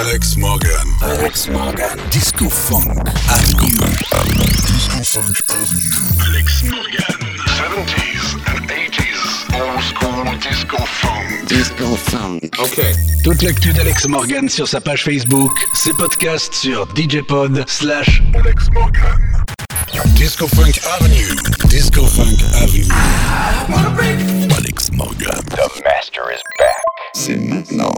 Alex Morgan. Alex Morgan. Disco Funk Avenue. Disco Funk Avenue. Alex Morgan. 70s and 80s. Old school disco funk. Disco funk. Ok. Toute l'actu d'Alex Morgan sur sa page Facebook. Ses podcasts sur DJ Pod slash Alex Morgan. Disco Funk Avenue. Disco Funk Avenue. Alex Morgan. The master is back. C'est maintenant.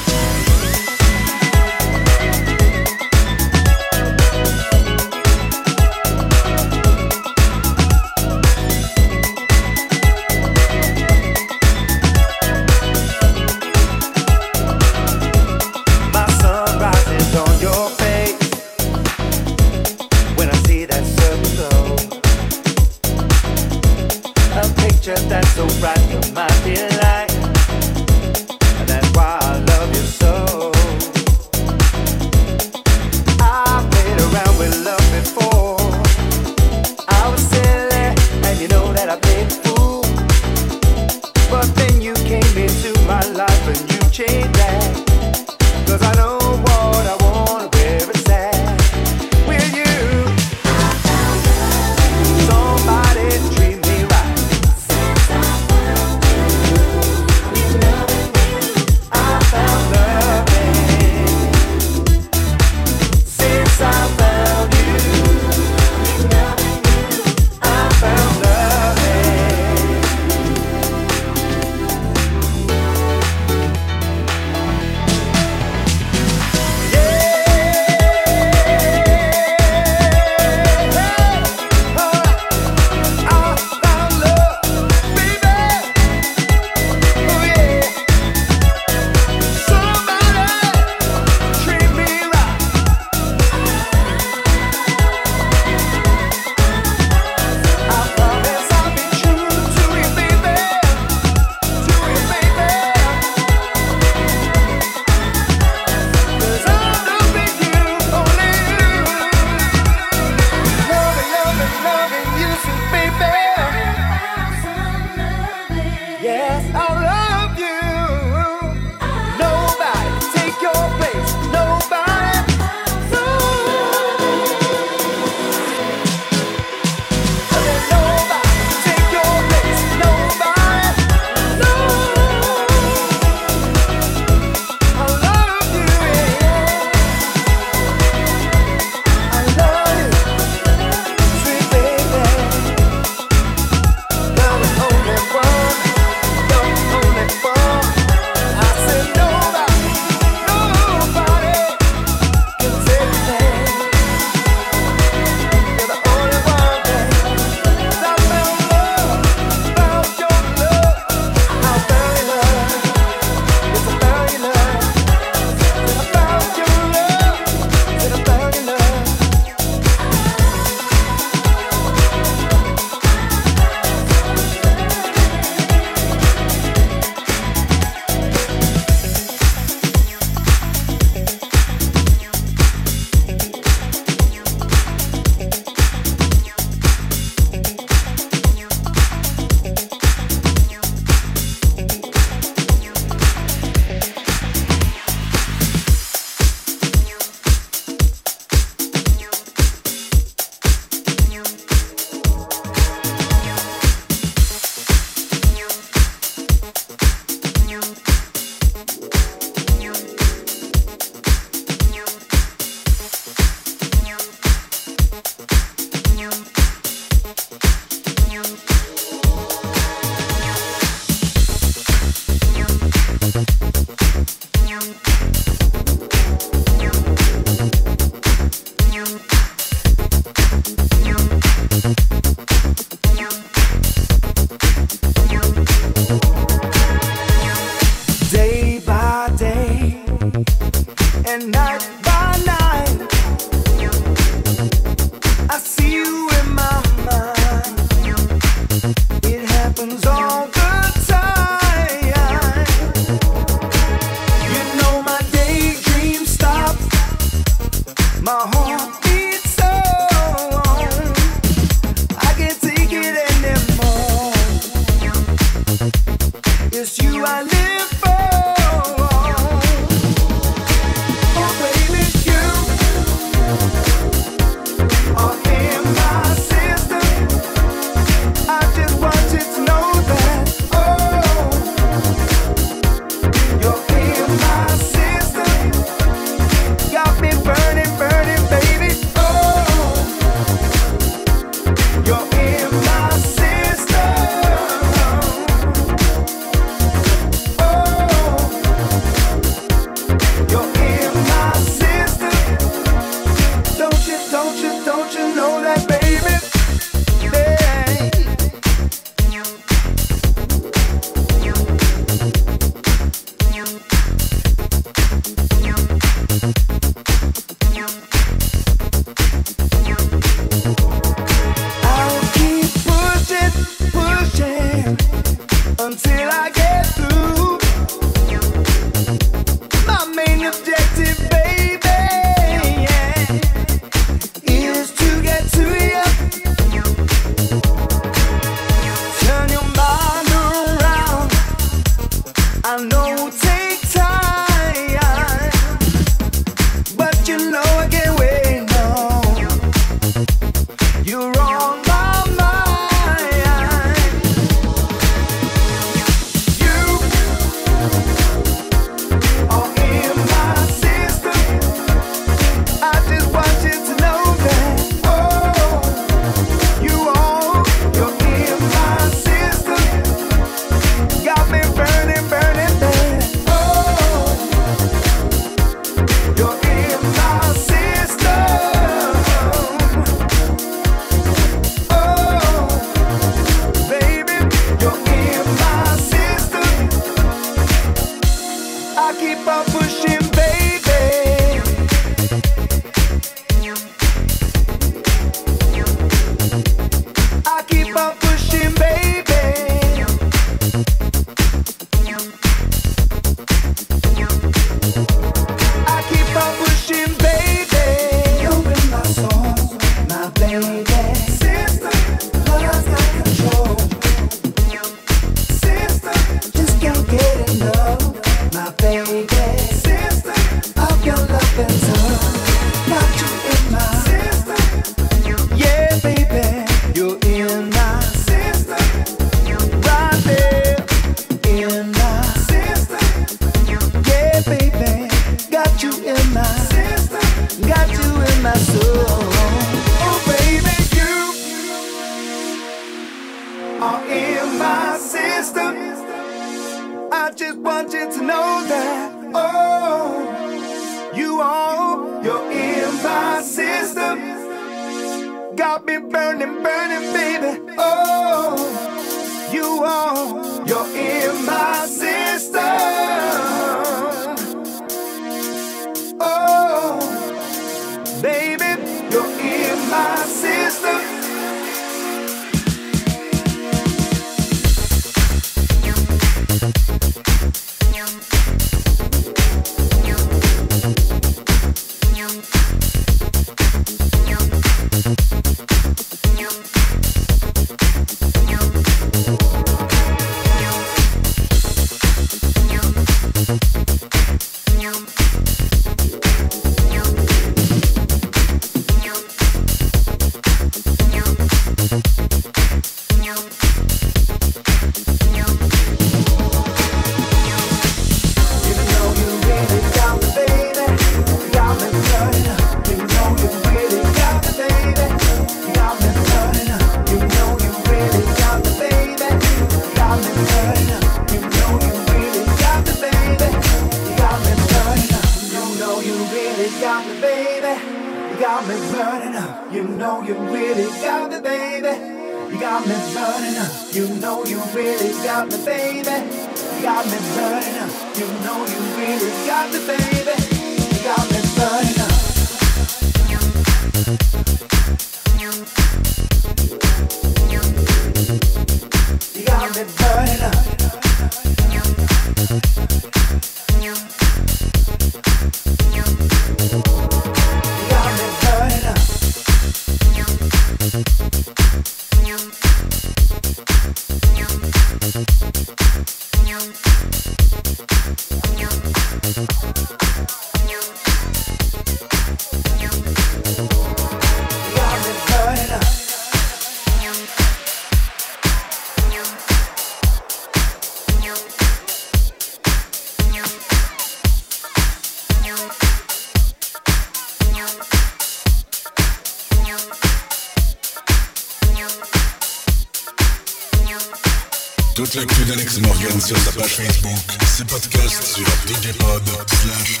Facebook, c'est podcast sur DigiPod slash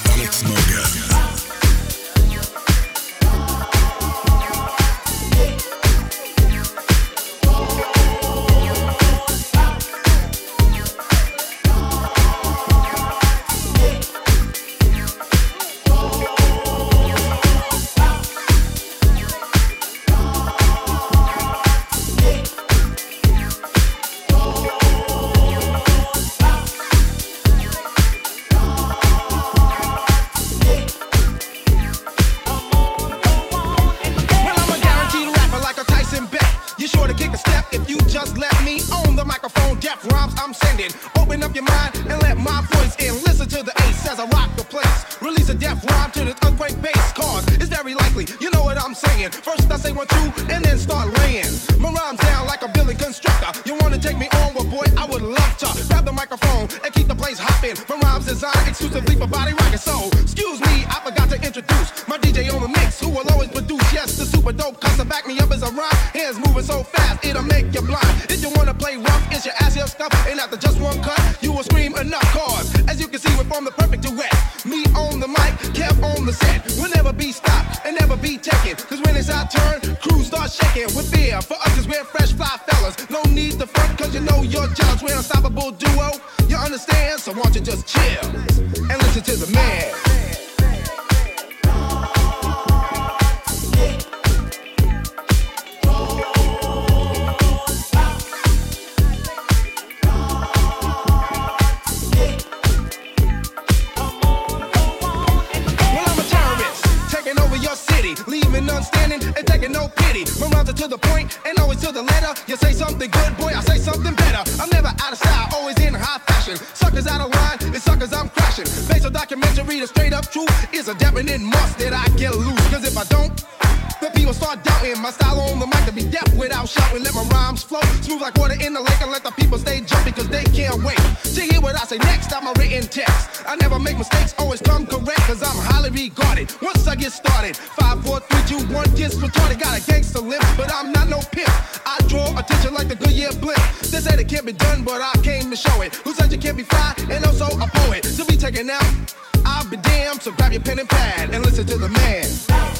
written text. I never make mistakes, always come correct, cause I'm highly regarded. Once I get started, 5, 4, 3, 2, 1, just retarded. Got a gangster lips, but I'm not no pimp. I draw attention like the Goodyear blimp. They said it can't be done, but I came to show it. Who said you can't be fly, and also a poet. To be taken out, I'll be damned, so grab your pen and pad and listen to the man.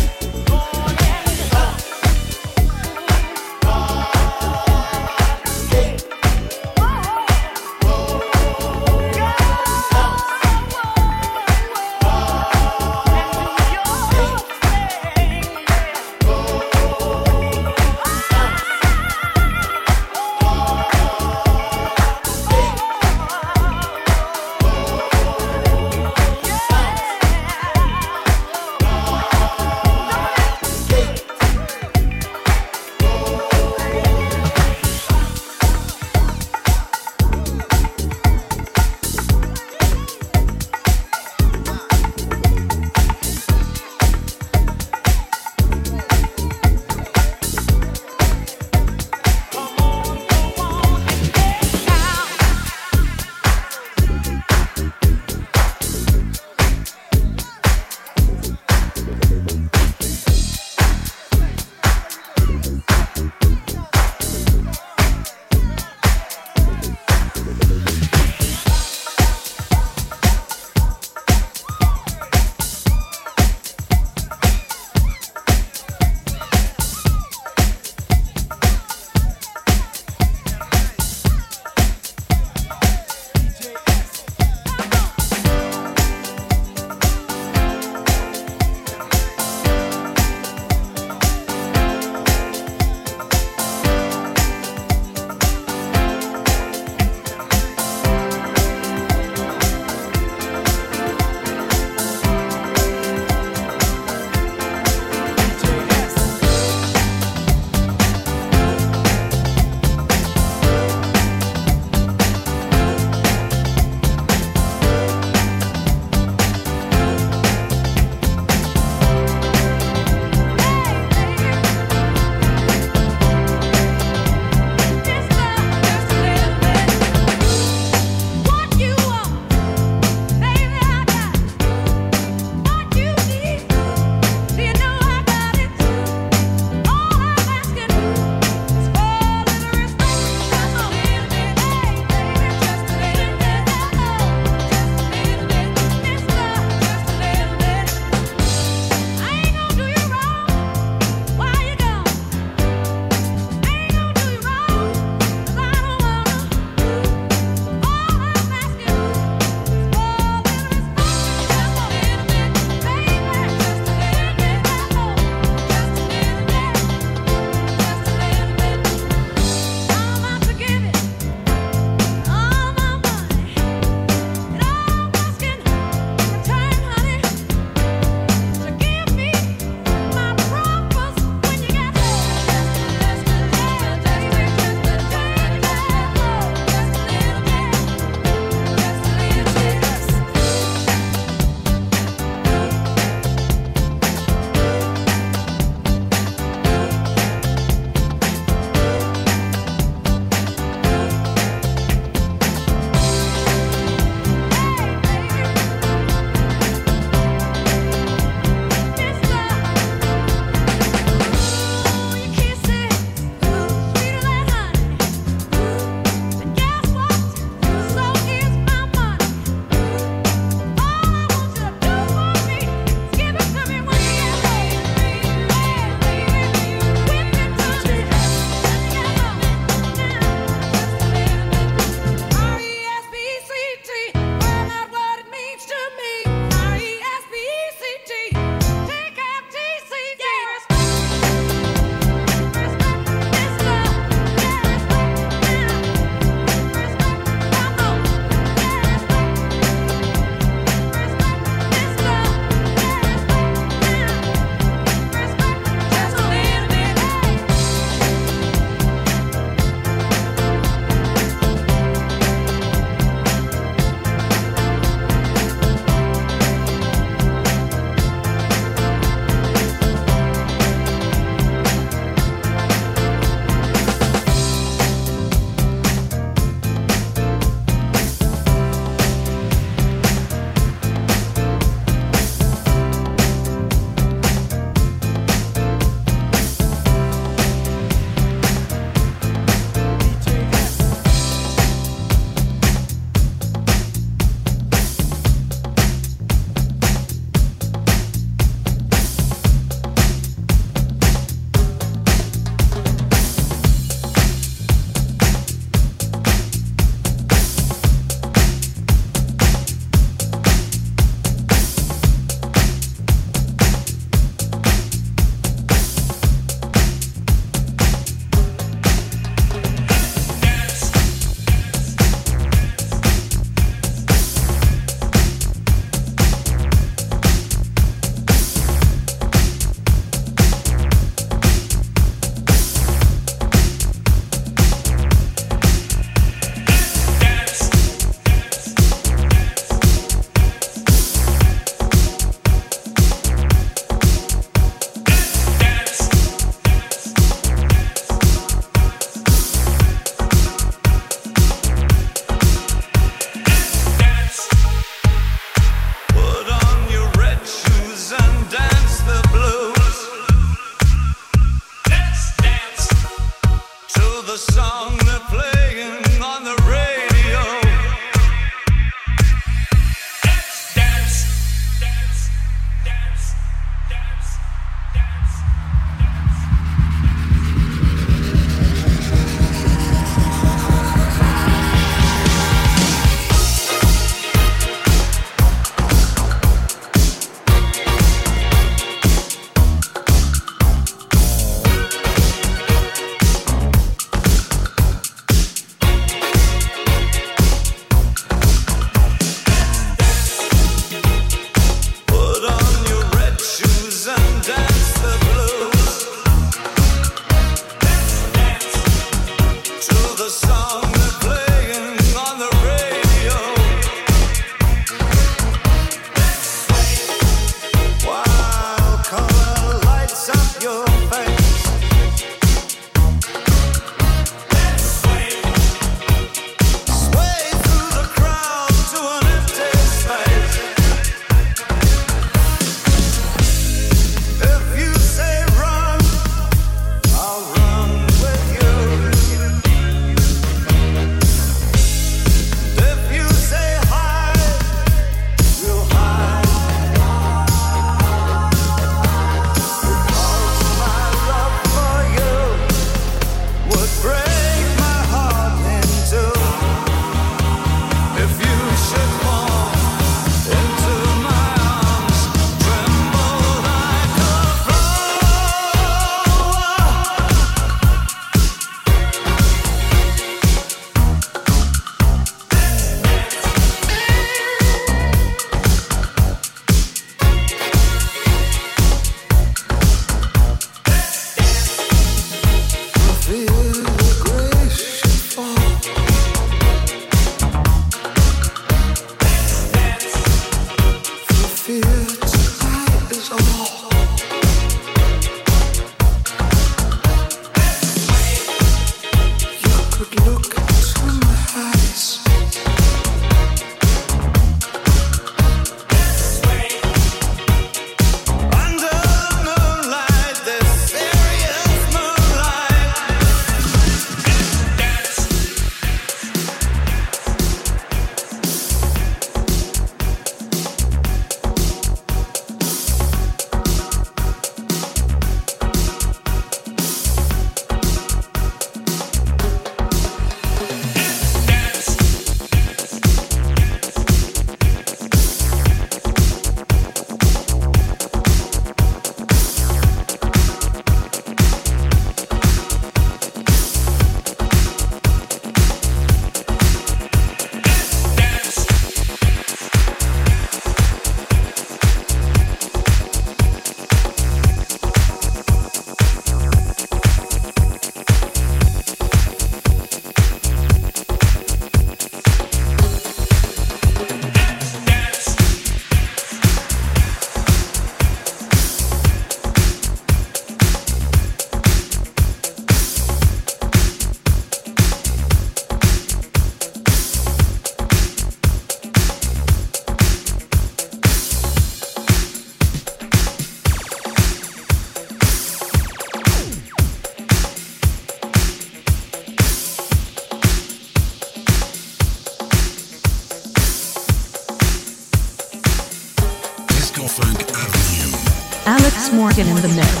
Morgan in the mix.